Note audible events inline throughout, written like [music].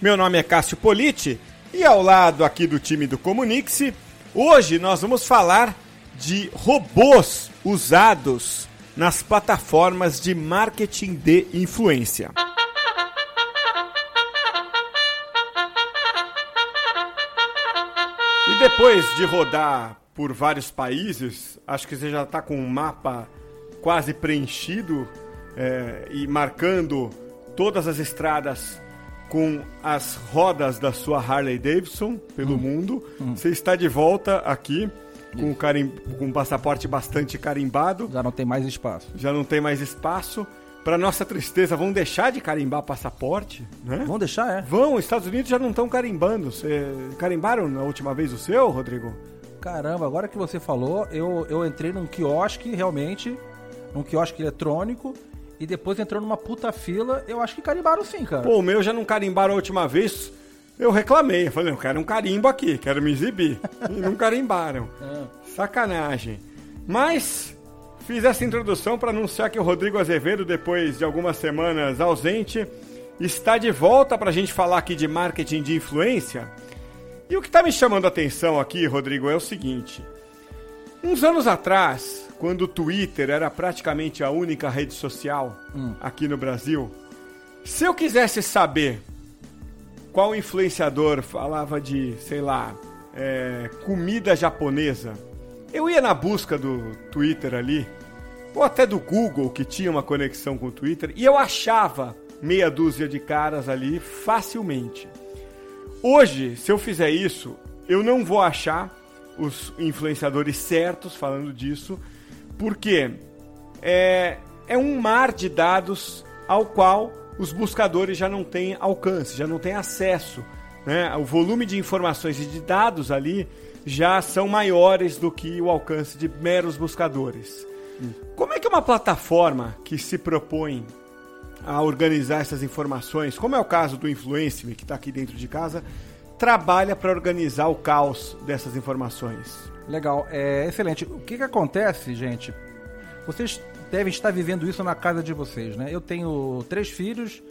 Meu nome é Cássio Politi e ao lado aqui do time do Comunix, hoje nós vamos falar de robôs usados nas plataformas de marketing de influência. E depois de rodar por vários países, acho que você já está com um mapa quase preenchido é, e marcando todas as estradas com as rodas da sua Harley Davidson pelo hum. mundo. Hum. Você está de volta aqui com, carim... com um passaporte bastante carimbado. Já não tem mais espaço. Já não tem mais espaço. Para nossa tristeza, vão deixar de carimbar passaporte, né? Vão deixar, é? Vão, os Estados Unidos já não estão carimbando. Cê... Carimbaram na última vez o seu, Rodrigo? Caramba, agora que você falou, eu, eu entrei num quiosque, realmente, num quiosque eletrônico, e depois entrou numa puta fila, eu acho que carimbaram sim, cara. Pô, o meu já não carimbaram a última vez. Eu reclamei, eu falei, eu quero um carimbo aqui, quero me exibir. e não carimbaram. É. [laughs] Sacanagem. Mas fiz essa introdução para anunciar que o Rodrigo Azevedo, depois de algumas semanas ausente, está de volta para a gente falar aqui de marketing de influência. E o que está me chamando a atenção aqui, Rodrigo, é o seguinte. Uns anos atrás, quando o Twitter era praticamente a única rede social hum. aqui no Brasil, se eu quisesse saber qual influenciador falava de, sei lá, é, comida japonesa, eu ia na busca do Twitter ali, ou até do Google, que tinha uma conexão com o Twitter, e eu achava meia dúzia de caras ali facilmente. Hoje, se eu fizer isso, eu não vou achar os influenciadores certos falando disso, porque é, é um mar de dados ao qual os buscadores já não têm alcance, já não têm acesso. Né? O volume de informações e de dados ali já são maiores do que o alcance de meros buscadores. Hum. Como é que uma plataforma que se propõe a organizar essas informações, como é o caso do Influence, que está aqui dentro de casa, trabalha para organizar o caos dessas informações? Legal, é excelente. O que, que acontece, gente? Vocês devem estar vivendo isso na casa de vocês, né? Eu tenho três filhos,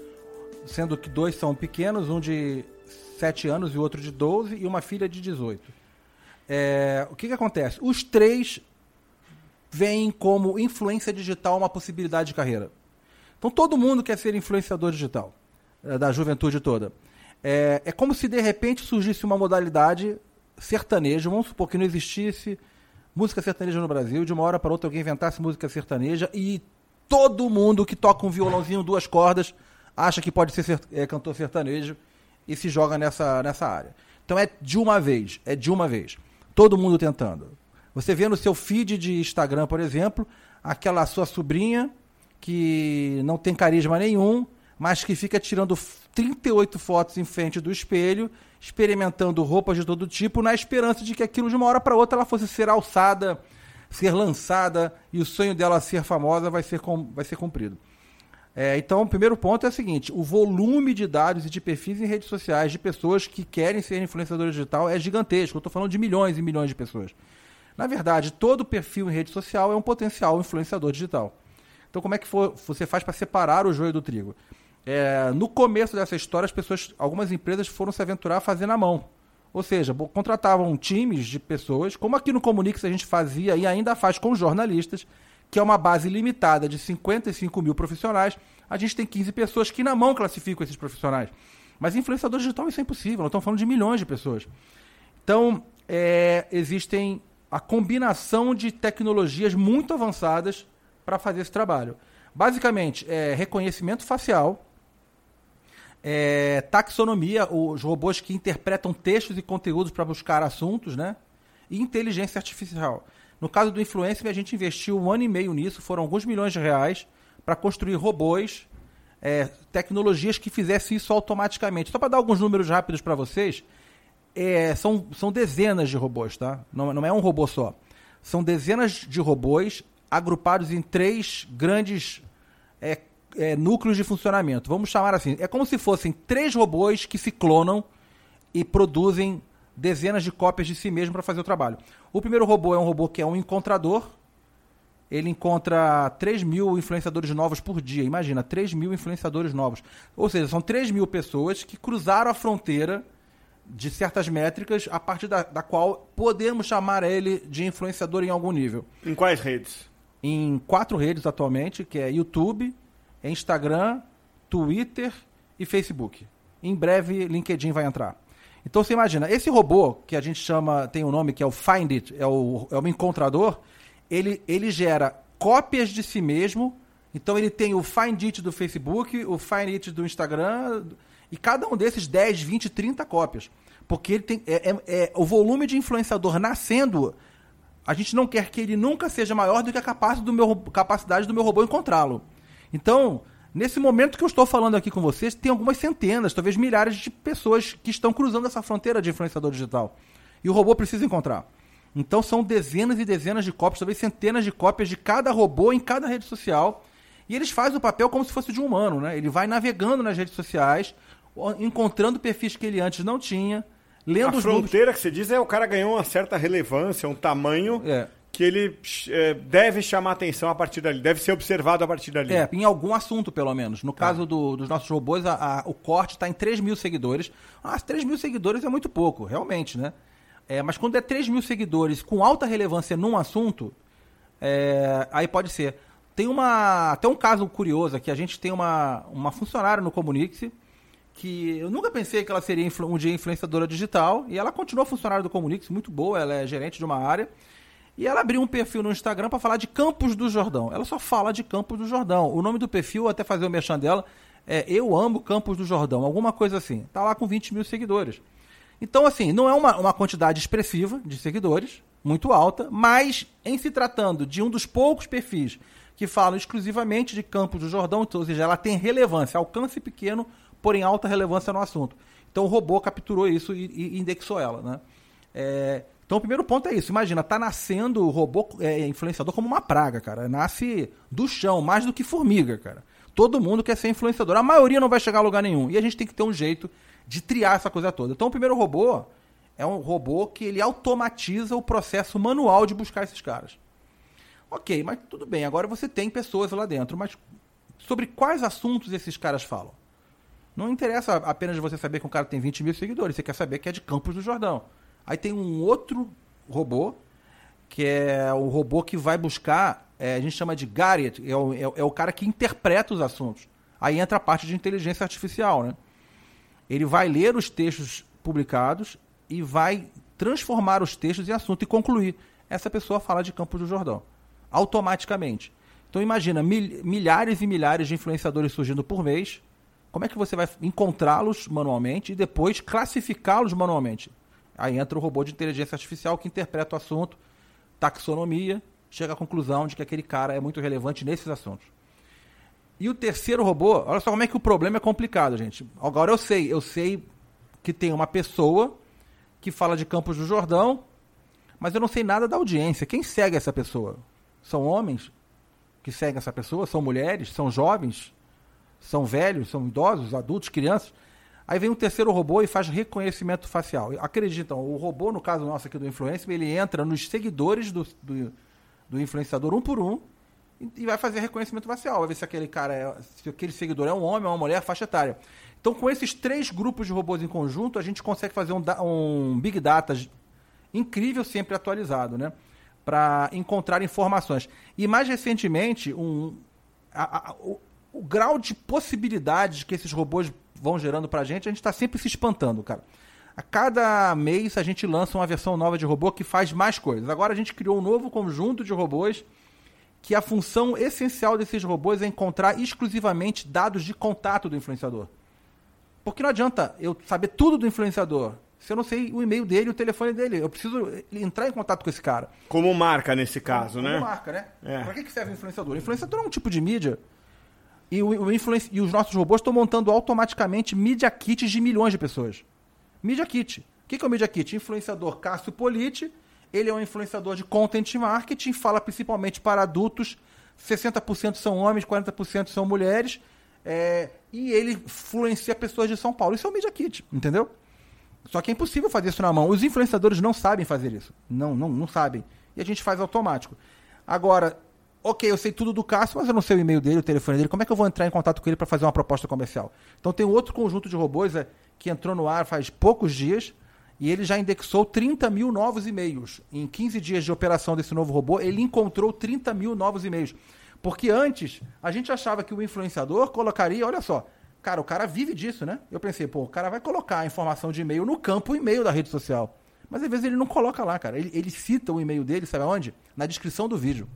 sendo que dois são pequenos, um de 7 anos e outro de 12, e uma filha de 18. É, o que, que acontece? Os três veem como influência digital uma possibilidade de carreira. Então todo mundo quer ser influenciador digital, é, da juventude toda. É, é como se de repente surgisse uma modalidade sertanejo, vamos supor que não existisse música sertaneja no Brasil, de uma hora para outra alguém inventasse música sertaneja e todo mundo que toca um violãozinho, duas cordas, acha que pode ser, é, cantor sertanejo e se joga nessa, nessa área. Então é de uma vez, é de uma vez. Todo mundo tentando. Você vê no seu feed de Instagram, por exemplo, aquela sua sobrinha que não tem carisma nenhum, mas que fica tirando 38 fotos em frente do espelho, experimentando roupas de todo tipo, na esperança de que aquilo de uma hora para outra ela fosse ser alçada, ser lançada e o sonho dela ser famosa vai ser, com, vai ser cumprido. É, então, o primeiro ponto é o seguinte: o volume de dados e de perfis em redes sociais de pessoas que querem ser influenciadores digital é gigantesco. Eu estou falando de milhões e milhões de pessoas. Na verdade, todo perfil em rede social é um potencial influenciador digital. Então, como é que for, você faz para separar o joio do trigo? É, no começo dessa história, as pessoas, algumas empresas foram se aventurar a fazer na mão. Ou seja, contratavam times de pessoas, como aqui no Comunix a gente fazia e ainda faz com jornalistas, que é uma base limitada de 55 mil profissionais. A gente tem 15 pessoas que na mão classificam esses profissionais. Mas influenciador digital isso é impossível, nós estamos falando de milhões de pessoas. Então, é, existem a combinação de tecnologias muito avançadas para fazer esse trabalho. Basicamente, é reconhecimento facial, É, taxonomia, os robôs que interpretam textos e conteúdos para buscar assuntos, né? E inteligência artificial. No caso do Influencer, a gente investiu um ano e meio nisso, foram alguns milhões de reais para construir robôs, é, tecnologias que fizessem isso automaticamente. Só para dar alguns números rápidos para vocês, é, são, são dezenas de robôs, tá? Não, não é um robô só. São dezenas de robôs agrupados em três grandes é, é, núcleos de funcionamento. Vamos chamar assim. É como se fossem três robôs que se clonam e produzem dezenas de cópias de si mesmo para fazer o trabalho. O primeiro robô é um robô que é um encontrador. Ele encontra 3 mil influenciadores novos por dia. Imagina, 3 mil influenciadores novos. Ou seja, são 3 mil pessoas que cruzaram a fronteira de certas métricas a partir da, da qual podemos chamar ele de influenciador em algum nível. Em quais redes? Em quatro redes atualmente, que é YouTube, Instagram, Twitter e Facebook. Em breve, LinkedIn vai entrar. Então você imagina, esse robô que a gente chama, tem um nome que é o Find It, é o, é o encontrador, ele, ele gera cópias de si mesmo. Então ele tem o Find It do Facebook, o Find It do Instagram, e cada um desses 10, 20, 30 cópias. Porque ele tem, é, é, é, o volume de influenciador nascendo, a gente não quer que ele nunca seja maior do que a capacidade do meu, capacidade do meu robô encontrá-lo. Então, Nesse momento que eu estou falando aqui com vocês, tem algumas centenas, talvez milhares de pessoas que estão cruzando essa fronteira de influenciador digital. E o robô precisa encontrar. Então são dezenas e dezenas de cópias, talvez centenas de cópias de cada robô em cada rede social. E eles fazem o papel como se fosse de um humano, né? Ele vai navegando nas redes sociais, encontrando perfis que ele antes não tinha, lendo a os fronteira números... que você diz é o cara ganhou uma certa relevância, um tamanho é que ele é, deve chamar atenção a partir dali, deve ser observado a partir dali. É, em algum assunto, pelo menos. No tá. caso do, dos nossos robôs, a, a, o corte está em 3 mil seguidores. Ah, 3 mil seguidores é muito pouco, realmente, né? É, mas quando é 3 mil seguidores com alta relevância num assunto, é, aí pode ser. Tem uma, até um caso curioso aqui, a gente tem uma, uma funcionária no Comunix que eu nunca pensei que ela seria um dia influenciadora digital, e ela continua funcionária do Comunix, muito boa, ela é gerente de uma área, e ela abriu um perfil no Instagram para falar de Campos do Jordão. Ela só fala de Campos do Jordão. O nome do perfil, até fazer o merchan dela, é Eu Amo Campos do Jordão, alguma coisa assim. Tá lá com 20 mil seguidores. Então, assim, não é uma, uma quantidade expressiva de seguidores, muito alta, mas em se tratando de um dos poucos perfis que falam exclusivamente de Campos do Jordão, então, ou seja, ela tem relevância, alcance pequeno, porém alta relevância no assunto. Então o robô capturou isso e, e indexou ela, né? É, então o primeiro ponto é isso. Imagina, tá nascendo o robô é, influenciador como uma praga, cara. Nasce do chão, mais do que formiga, cara. Todo mundo quer ser influenciador. A maioria não vai chegar a lugar nenhum. E a gente tem que ter um jeito de triar essa coisa toda. Então o primeiro robô é um robô que ele automatiza o processo manual de buscar esses caras. Ok, mas tudo bem. Agora você tem pessoas lá dentro, mas sobre quais assuntos esses caras falam? Não interessa apenas você saber que um cara tem 20 mil seguidores. Você quer saber que é de Campos do Jordão. Aí tem um outro robô, que é o robô que vai buscar, é, a gente chama de Garrett, é o, é, é o cara que interpreta os assuntos. Aí entra a parte de inteligência artificial, né? Ele vai ler os textos publicados e vai transformar os textos em assunto e concluir. Essa pessoa fala de Campos do Jordão. Automaticamente. Então imagina, mil, milhares e milhares de influenciadores surgindo por mês. Como é que você vai encontrá-los manualmente e depois classificá-los manualmente? Aí entra o robô de inteligência artificial que interpreta o assunto, taxonomia, chega à conclusão de que aquele cara é muito relevante nesses assuntos. E o terceiro robô, olha só como é que o problema é complicado, gente. Agora eu sei, eu sei que tem uma pessoa que fala de Campos do Jordão, mas eu não sei nada da audiência. Quem segue essa pessoa? São homens que seguem essa pessoa? São mulheres? São jovens? São velhos? São idosos? Adultos? Crianças? Aí vem um terceiro robô e faz reconhecimento facial. Acreditam, o robô, no caso nosso aqui do influencer, ele entra nos seguidores do, do, do influenciador um por um e, vai fazer reconhecimento facial. Vai ver se aquele cara é, se aquele seguidor é um homem, é uma mulher, faixa etária. Então, com esses três grupos de robôs em conjunto, a gente consegue fazer um, um Big Data incrível, sempre atualizado, né? Para encontrar informações. E mais recentemente, um, a, a, o, o grau de possibilidades que esses robôs vão gerando pra gente, a gente tá sempre se espantando, cara. A cada mês a gente lança uma versão nova de robô que faz mais coisas. Agora a gente criou um novo conjunto de robôs que a função essencial desses robôs é encontrar exclusivamente dados de contato do influenciador. Porque não adianta eu saber tudo do influenciador se eu não sei o e-mail dele, o telefone dele. Eu preciso entrar em contato com esse cara. Como marca nesse caso, como, né? Como marca, né? É. Pra que, que serve o influenciador? O influenciador é um tipo de mídia. E, o, o e os nossos robôs estão montando automaticamente media kits de milhões de pessoas. Media kit. O que, que é o media kit? Influenciador Cássio Politi. Ele é um influenciador de content marketing, fala principalmente para adultos. 60% são homens, 40% são mulheres. É... e ele influencia pessoas de São Paulo. Isso é um media kit, entendeu? Só que é impossível fazer isso na mão. Os influenciadores não sabem fazer isso. Não, não, não sabem. E a gente faz automático. Agora, ok, eu sei tudo do Cássio, mas eu não sei o e-mail dele, o telefone dele. Como é que eu vou entrar em contato com ele para fazer uma proposta comercial? Então tem outro conjunto de robôs é, que entrou no ar faz poucos dias e ele já indexou 30 mil novos e-mails. Em 15 dias de operação desse novo robô, ele encontrou 30 mil novos e-mails. Porque antes, a gente achava que o influenciador colocaria, olha só, Cara, o cara vive disso, né? Eu pensei, pô, o cara vai colocar a informação de e-mail no campo e-mail da rede social. Mas às vezes ele não coloca lá, cara. Ele, ele cita o e-mail dele, sabe onde? Na descrição do vídeo.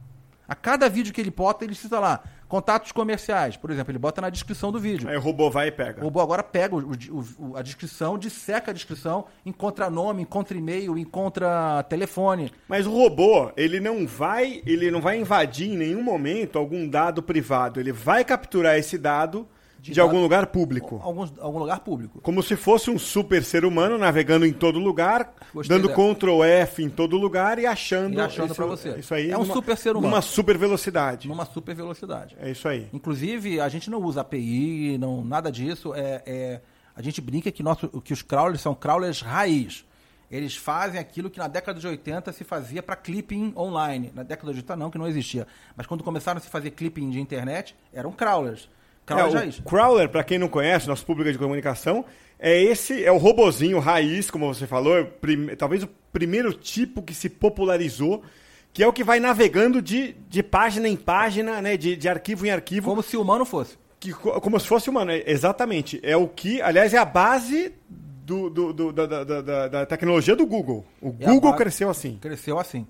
A cada vídeo que ele bota, ele cita lá contatos comerciais, por exemplo, ele bota na descrição do vídeo. Aí o robô vai e pega. O robô agora pega o, o, a descrição, disseca a descrição, encontra nome, encontra e-mail, encontra telefone. Mas o robô, ele não vai, ele não vai invadir em nenhum momento algum dado privado. Ele vai capturar esse dado de, de algum lugar público. Algum, algum lugar público. Como se fosse um super ser humano navegando em todo lugar, Gostei dando dela. Ctrl F em todo lugar e achando, e achando para você. Isso aí é um numa, super ser humano. Numa super velocidade. Numa super velocidade. É isso aí. Inclusive, a gente não usa API, não, nada disso. É, é, a gente brinca que, nosso, que os crawlers são crawlers raiz. Eles fazem aquilo que na década de 80 se fazia para clipping online. Na década de 80 não, que não existia. Mas quando começaram a se fazer clipping de internet, eram crawlers. Crawler é, o Crawler, para quem não conhece, nosso público de comunicação, é esse, é o robozinho raiz, como você falou, é prim, talvez o primeiro tipo que se popularizou, que é o que vai navegando de, de página em página, né, de, de arquivo em arquivo. Como se humano fosse. Que, como se fosse humano, é, exatamente. É o que, aliás, é a base do, do, do da, da, da, da, tecnologia do Google. O é Google cresceu assim. Cresceu assim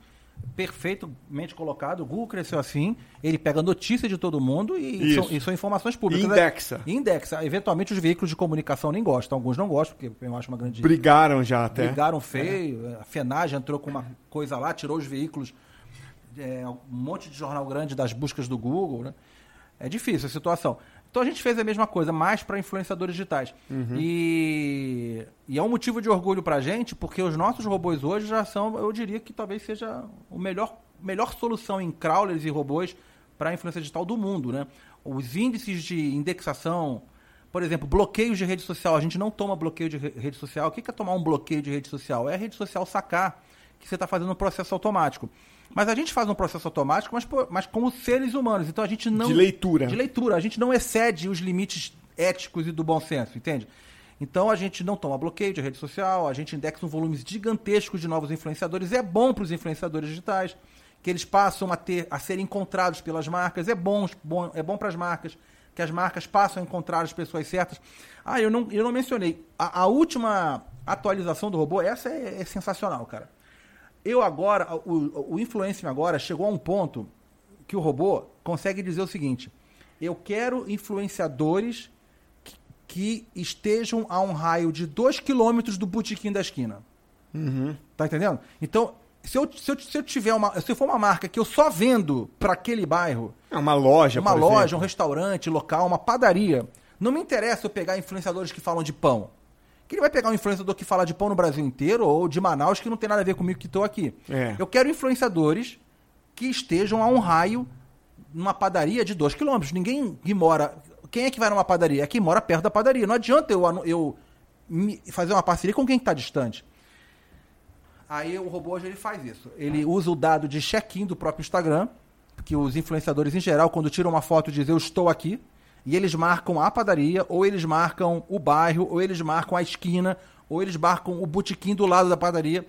perfeitamente colocado. O Google cresceu assim, ele pega notícia de todo mundo e, são, e são, informações públicas. indexa. E indexa. Eventualmente os veículos de comunicação nem gostam, alguns não gostam, porque eu acho uma grande. Brigaram já até. Brigaram feio. É. A FENAGE entrou com uma coisa lá, tirou os veículos, é, um monte de jornal grande das buscas do Google. Né? É difícil a situação. Então a gente fez a mesma coisa, mais para influenciadores digitais. Uhum. E, e, é um motivo de orgulho para a gente, porque os nossos robôs hoje já são, eu diria que talvez seja o melhor, melhor solução em crawlers e robôs para a influência digital do mundo. Né? Os índices de indexação, por exemplo, bloqueios de rede social. A gente não toma bloqueio de rede social. O que é tomar um bloqueio de rede social? É a rede social sacar que você está fazendo um processo automático. Mas a gente faz um processo automático, mas, mas como seres humanos. Então a gente não. De leitura. De leitura. A gente não excede os limites éticos e do bom senso, entende? Então a gente não toma bloqueio de rede social, a gente indexa um volume gigantesco de novos influenciadores. É bom para os influenciadores digitais, que eles passam a ter a ser encontrados pelas marcas. É bom, bom é bom para as marcas, que as marcas passam a encontrar as pessoas certas. Ah, eu não, eu não mencionei. A, a última atualização do robô, essa é, é sensacional, cara. Eu agora, o, o Influencer agora chegou a um ponto que o robô consegue dizer o seguinte: eu quero influenciadores que, que estejam a um raio de 2 km do botequim da esquina. Uhum. Tá entendendo? Então, se eu, se eu, se eu tiver uma. Se for uma marca que eu só vendo para aquele bairro. É uma loja, Uma loja, exemplo. um restaurante, local, uma padaria. Não me interessa eu pegar influenciadores que falam de pão que ele vai pegar um influenciador que fala de pão no Brasil inteiro ou de Manaus que não tem nada a ver comigo que estou aqui. É. Eu quero influenciadores que estejam a um raio numa padaria de 2 quilômetros. Ninguém que mora. Quem é que vai numa padaria? É quem mora perto da padaria. Não adianta eu, eu fazer uma parceria com quem está distante. Aí o robô hoje ele faz isso. Ele usa o dado de check-in do próprio Instagram, que os influenciadores em geral, quando tiram uma foto, dizem eu estou aqui e eles marcam a padaria, ou eles marcam o bairro, ou eles marcam a esquina, ou eles marcam o botequim do lado da padaria.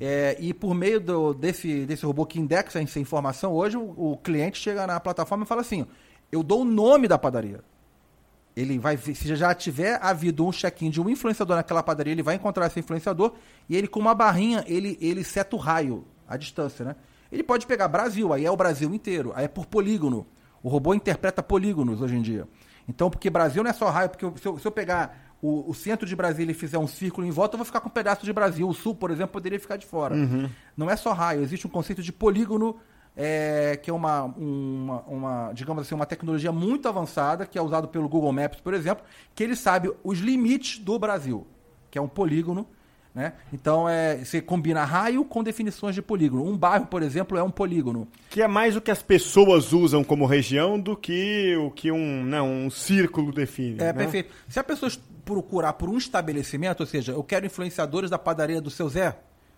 É, e por meio do, desse, desse robô que indexa essa informação, hoje o, o, cliente chega na plataforma e fala assim: eu dou o nome da padaria. Ele vai, se já tiver havido um check-in de um influenciador naquela padaria, ele vai encontrar esse influenciador e ele com uma barrinha ele, ele seta o raio, a distância, né? Ele pode pegar Brasil, aí é o Brasil inteiro, aí é por polígono. O robô interpreta polígonos hoje em dia. Então, porque Brasil não é só raio, porque se eu, se eu pegar o, o, centro de Brasília fizer um círculo em volta, eu vou ficar com um pedaço de Brasil. O sul, por exemplo, poderia ficar de fora. Uhum. Não é só raio, existe um conceito de polígono, é, que é uma, uma, uma, digamos assim, uma tecnologia muito avançada, que é usado pelo Google Maps, por exemplo, que ele sabe os limites do Brasil, que é um polígono né? Então é, você combina raio com definições de polígono. Um bairro, por exemplo, é um polígono. Que é mais o que as pessoas usam como região do que o que um, não, um círculo define. É, né? perfeito. Se a pessoa procurar por um estabelecimento, ou seja, eu quero influenciadores da padaria do seu Zé,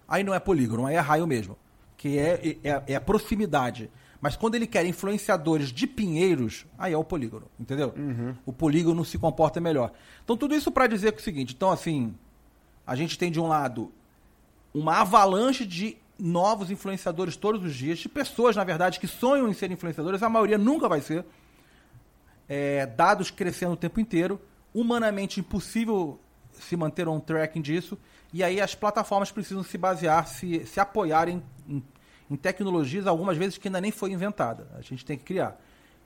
aí não é polígono, aí é raio mesmo. Que é, é, é a proximidade. Mas quando ele quer influenciadores de pinheiros, aí é o polígono, entendeu? Uhum. O polígono se comporta melhor. Então, tudo isso para dizer que é o seguinte: então, assim, a gente tem de um lado uma avalanche de novos influenciadores todos os dias, de pessoas, na verdade, que sonham em ser influenciadores, a maioria nunca vai ser. É, dados crescendo o tempo inteiro, humanamente impossível se manter um tracking disso, e aí as plataformas precisam se basear, se, se apoiarem em, em tecnologias, algumas vezes que ainda nem foi inventada. A gente tem que criar.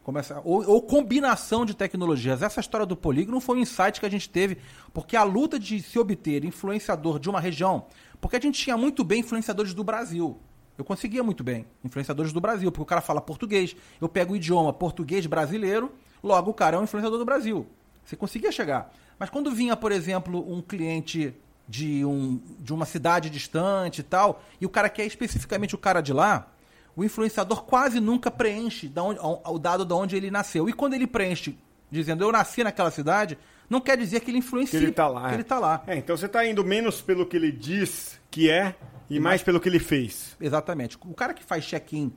Começa, ou, ou, combinação de tecnologias. Essa história do polígono foi um insight que a gente teve, porque a luta de se obter influenciador de uma região, porque a gente tinha muito bem influenciadores do Brasil. Eu conseguia muito bem influenciadores do Brasil, porque o cara fala português, eu pego o idioma português brasileiro, logo o cara é um influenciador do Brasil. Você conseguia chegar. Mas quando vinha, por exemplo, um cliente de, um, de uma cidade distante e tal, e o cara quer especificamente o cara de lá, o influenciador quase nunca preenche onde, o dado de onde ele nasceu. E quando ele preenche dizendo eu nasci naquela cidade, não quer dizer que ele influencia. Que ele está lá. Que ele tá lá. É, então você está indo menos pelo que ele diz que é e, e mais, mais pelo que ele fez. Exatamente. O cara que faz check-in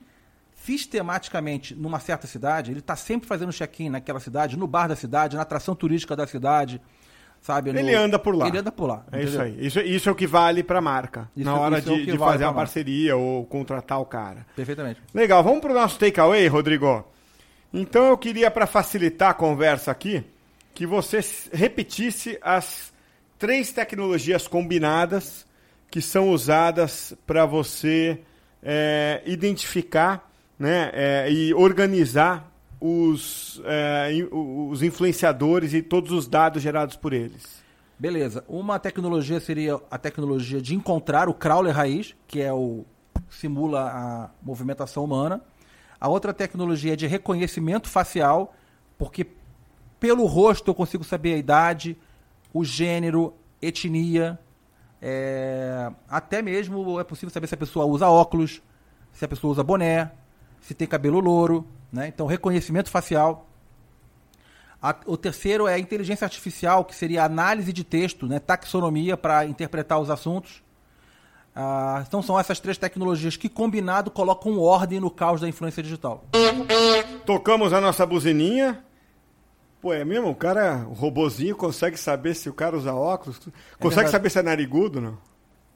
sistematicamente numa certa cidade, ele está sempre fazendo check-in naquela cidade, no bar da cidade, na atração turística da cidade sabe? Ele anda por lá. Ele anda por lá. É entendeu? isso aí. Isso, isso é o que vale para a marca. Isso, na hora de, é de vale fazer a parceria ou contratar o cara. Perfeitamente. Legal. Vamos para o nosso takeaway, Rodrigo? Então eu queria, para facilitar a conversa aqui, que você repetisse as três tecnologias combinadas que são usadas para você é, identificar né, é, e organizar os, é, os influenciadores e todos os dados gerados por eles. Beleza. Uma tecnologia seria a tecnologia de encontrar o crawler raiz, que é o simula a movimentação humana. A outra tecnologia é de reconhecimento facial, porque pelo rosto eu consigo saber a idade, o gênero, etnia, é... até mesmo é possível saber se a pessoa usa óculos, se a pessoa usa boné, se tem cabelo louro. Né? Então, reconhecimento facial. A, o terceiro é a inteligência artificial, que seria análise de texto, né? taxonomia para interpretar os assuntos. Ah, então são essas três tecnologias que, combinado, colocam ordem no caos da influência digital. Tocamos a nossa buzininha. Pô, é mesmo? O cara, o robozinho, consegue saber se o cara usa óculos? É consegue é saber se é narigudo, não?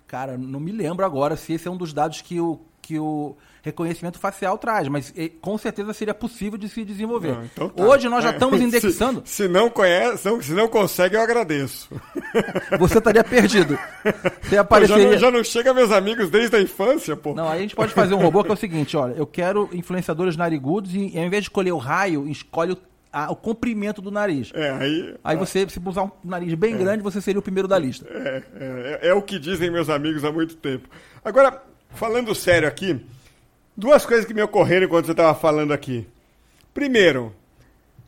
Cara, não me lembro agora se esse é um dos dados que o, que o reconhecimento facial traz, mas com certeza seria possível de se desenvolver. Não, então tá. Hoje nós já estamos [laughs] indexando. Se, se, não conhece, se não consegue, eu agradeço. [laughs] Você estaria perdido. [laughs] Você apareceria... já, não, já não chega meus amigos desde a infância, pô. Não, aí a gente pode fazer um robô que é o seguinte, olha, eu quero influenciadores narigudos e ao invés de escolher o raio, escolhe o a, o comprimento do nariz. É, aí. Aí você, se usar um nariz bem é. grande, você seria o primeiro da lista. É, é, é, é, o que dizem meus amigos há muito tempo. Agora, falando sério aqui, Duas coisas que me ocorreram enquanto você estava falando aqui. Primeiro,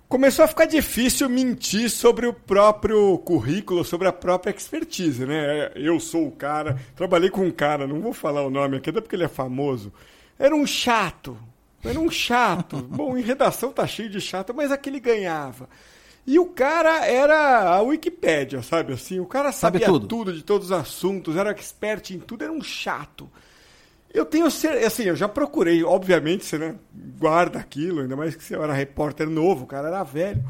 começou a ficar difícil mentir sobre o próprio currículo, sobre a própria expertise, né? Eu sou o cara, trabalhei com um cara, não vou falar o nome aqui, até porque ele é famoso. Era um chato, era um chato. [laughs] Bom, em redação tá cheio de chato, mas aquele ganhava. E o cara era a Wikipédia, sabe assim? O cara sabia Sabe tudo. tudo de todos os assuntos, era expert em tudo, era um chato. Eu tenho certeza, assim, eu já procurei, obviamente, você né, guarda aquilo, ainda mais que você era repórter novo, o cara era velho.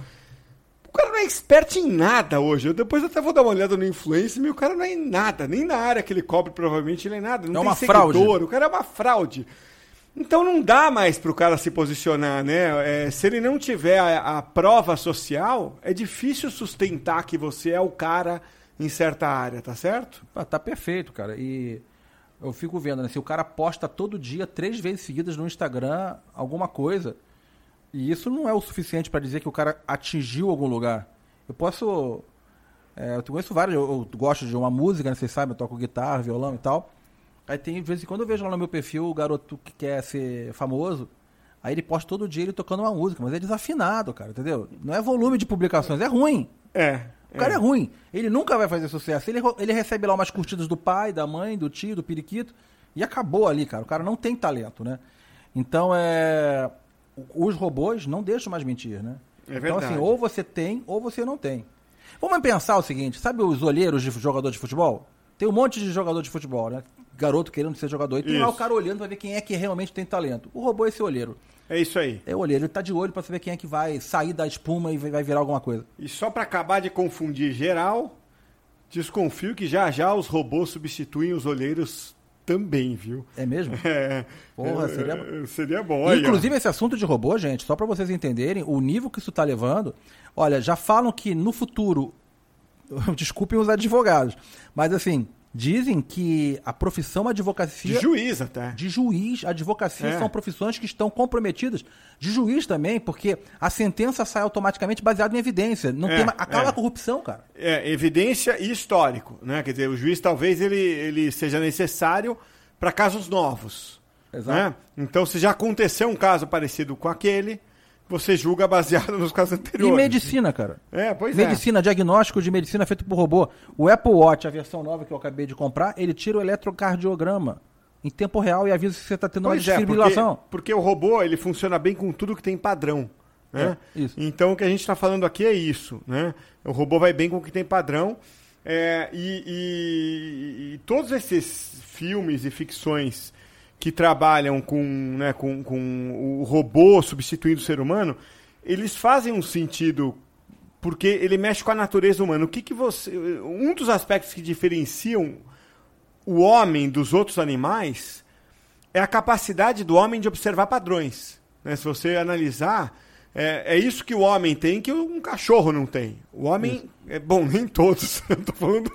O cara não é expert em nada hoje. Eu depois até vou dar uma olhada no influencer, mas o cara não é em nada, nem na área que ele cobre, provavelmente ele é nada. Não é tem uma seguidor, fraude. o cara é uma fraude. Então não dá mais para o cara se posicionar, né? É, se ele não tiver a, a, prova social, é difícil sustentar que você é o cara em certa área, tá certo? Ah, tá perfeito, cara. E eu fico vendo, né? Se o cara posta todo dia, três vezes seguidas no Instagram, alguma coisa. E isso não é o suficiente para dizer que o cara atingiu algum lugar. Eu posso É, eu conheço vários, eu, eu gosto de uma música, né, vocês sabem, eu toco guitarra, violão e tal. Aí tem, de vez em quando eu vejo lá no meu perfil o garoto que quer ser famoso, aí ele posta todo dia ele tocando uma música, mas é desafinado, cara, entendeu? Não é volume de publicações, é ruim. É. O cara é. é ruim. Ele nunca vai fazer sucesso. Ele, ele recebe lá umas curtidas do pai, da mãe, do tio, do periquito, e acabou ali, cara. O cara não tem talento, né? Então, é... Os robôs não deixam mais mentir, né? É então, assim, ou você tem, ou você não tem. Vamos pensar o seguinte, sabe os olheiros de jogador de futebol? Tem um monte de jogador de futebol, né? Garoto querendo ser jogador. E tem isso. lá o cara olhando para ver quem é que realmente tem talento. O robô é esse olheiro. É isso aí. É o olheiro, ele tá de olho para saber quem é que vai sair da espuma e vai virar alguma coisa. E só para acabar de confundir geral, desconfio que já já os robôs substituem os olheiros também, viu? É mesmo? [laughs] É. Porra, é, seria, é, seria bom. Inclusive, esse assunto de robô, gente, só para vocês entenderem o nível que isso tá levando. Olha, já falam que no futuro. [laughs] Desculpem os advogados, mas assim, Dizem que a profissão advocacia. De juiz até. De juiz, advocacia é. são profissões que estão comprometidas. De juiz também, porque a sentença sai automaticamente baseada em evidência. Não é, tem, acaba é. a corrupção, cara. É, evidência e histórico. Né? Quer dizer, o juiz talvez ele, ele seja necessário para casos novos. Exato. Né? Então, se já aconteceu um caso parecido com aquele, você julga baseado nos casos anteriores. E medicina, cara. É, pois medicina, é. Medicina, diagnóstico de medicina feito por robô. O Apple Watch, a versão nova que eu acabei de comprar, ele tira o eletrocardiograma em tempo real e avisa se você está tendo pois uma desfibrilação. É, porque, porque, o robô, ele funciona bem com tudo que tem padrão. Né? É, então, o que a gente está falando aqui é isso. Né? O robô vai bem com o que tem padrão. É, e, e, e todos esses filmes e ficções que trabalham com, né, com, com o robô substituindo o ser humano, eles fazem um sentido porque ele mexe com a natureza humana. O que, que você. Um dos aspectos que diferenciam o homem dos outros animais é a capacidade do homem de observar padrões. Né? Se você analisar, é, é isso que o homem tem que um cachorro não tem. O homem. É, bom, nem todos. [laughs] tô, falando,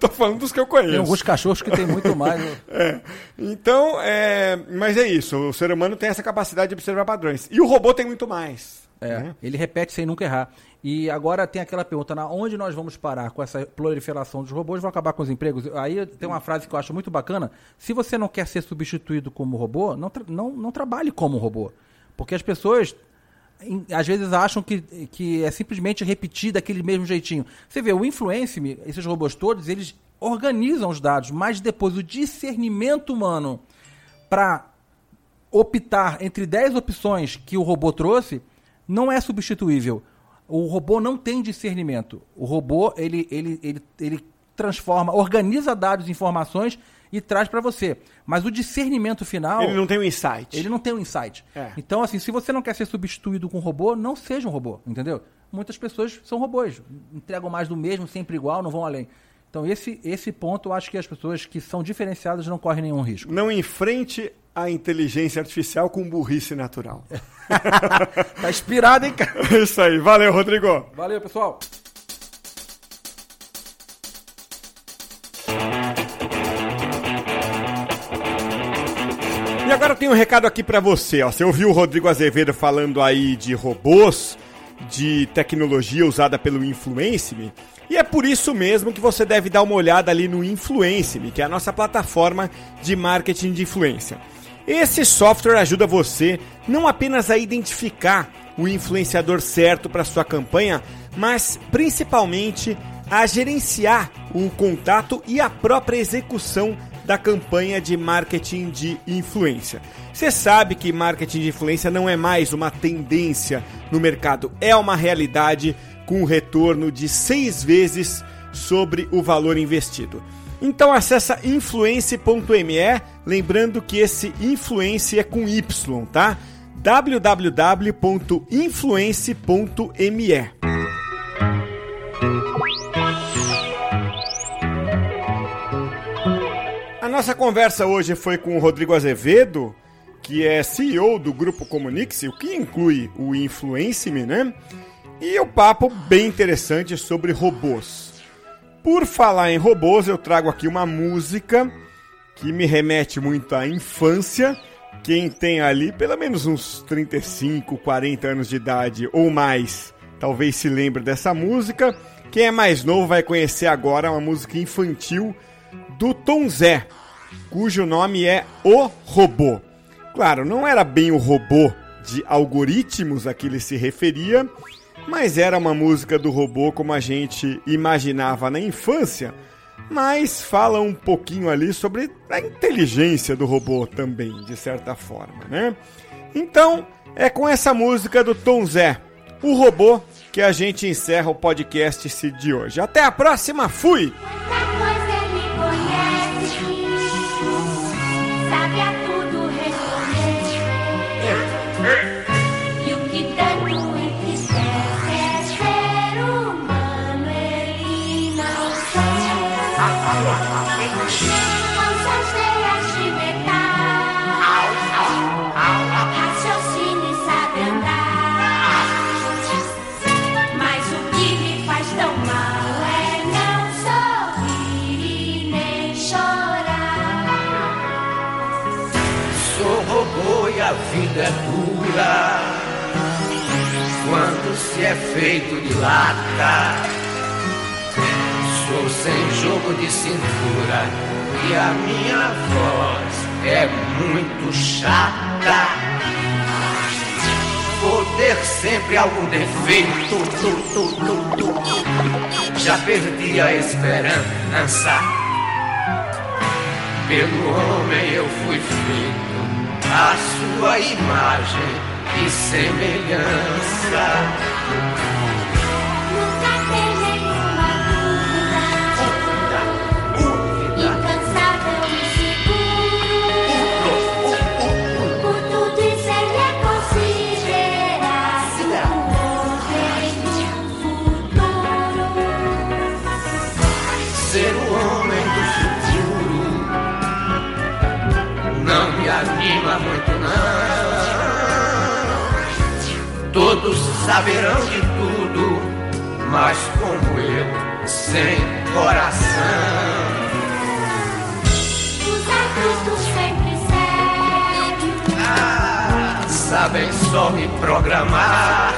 tô falando dos que eu conheço. Tem alguns cachorros que tem muito mais. Né? [laughs] é. Então, é, mas é isso. O ser humano tem essa capacidade de observar padrões. E o robô tem muito mais. É, né? ele repete sem nunca errar. E agora tem aquela pergunta, na onde nós vamos parar com essa proliferação dos robôs? Vão acabar com os empregos? Aí tem uma frase que eu acho muito bacana. Se você não quer ser substituído como robô, não, não, não trabalhe como robô. Porque as pessoas às vezes acham que, que é simplesmente repetir daquele mesmo jeitinho. Você vê, o Influence-me, esses robôs todos, eles organizam os dados, mas depois o discernimento humano para optar entre 10 opções que o robô trouxe não é substituível. O robô não tem discernimento. O robô, ele, ele, ele, ele transforma, organiza dados e informações e traz para você. Mas o discernimento final. Ele não tem um insight. Ele não tem um insight. É. Então, assim, se você não quer ser substituído com um robô, não seja um robô, entendeu? Muitas pessoas são robôs, entregam mais do mesmo, sempre igual, não vão além. Então, esse, esse ponto, eu acho que as pessoas que são diferenciadas não correm nenhum risco. Não enfrente a inteligência artificial com burrice natural. [laughs] tá inspirado, hein, cara? [laughs] Isso aí. Valeu, Rodrigo. Valeu, pessoal. E agora tem um recado aqui para você. Ó. Você ouviu o Rodrigo Azevedo falando aí de robôs, de tecnologia usada pelo Influence-me. E é por isso mesmo que você deve dar uma olhada ali no Influence-me, que é a nossa plataforma de marketing de influência. Esse software ajuda você não apenas a identificar o influenciador certo para sua campanha, mas principalmente a gerenciar o contato e a própria execução da campanha de marketing de influência. Você sabe que marketing de influência não é mais uma tendência no mercado, é uma realidade com um retorno de seis vezes sobre o valor investido. Então acessa influence.me, lembrando que esse influence é com Y, tá? www.influence.me. A nossa conversa hoje foi com o Rodrigo Azevedo, que é CEO do Grupo Comunix, o que inclui o Influence-me, né? E o papo bem interessante sobre robôs. Por falar em robôs, eu trago aqui uma música que me remete muito à infância. Quem tem ali pelo menos uns 35, 40 anos de idade ou mais, talvez se lembre dessa música. Quem é mais novo vai conhecer agora uma música infantil do Tom Zé, cujo nome é O Robô. Claro, não era bem o robô de algoritmos a que ele se referia, mas era uma música do robô como a gente imaginava na infância, mas fala um pouquinho ali sobre a inteligência do robô também, de certa forma, né? Então, é com essa música do Tom Zé, o robô, que a gente encerra o podcast de hoje. Até a próxima, fui! É feito de lata. Sou sem jogo de cintura e a minha voz é muito chata. Vou ter sempre algum defeito. Tu, tu, tu, Já perdi a esperança. Pelo homem eu fui feito a sua imagem e semelhança. Saberão de tudo, mas como eu, sem coração. Os adultos sempre sérios ah, sabem só me programar.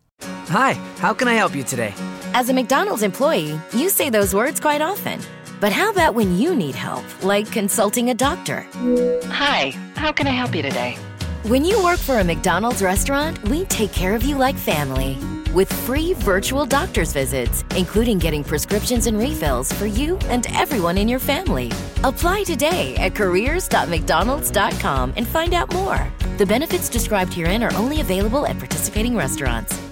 Hi, how can I help you today? As a McDonald's employee, you say those words quite often. But how about when you need help, like consulting a doctor? Hi, how can I help you today? When you work for a McDonald's restaurant, we take care of you like family. With free virtual doctor's visits, including getting prescriptions and refills for you and everyone in your family. Apply today at careers.mcdonalds.com and find out more. The benefits described herein are only available at participating restaurants.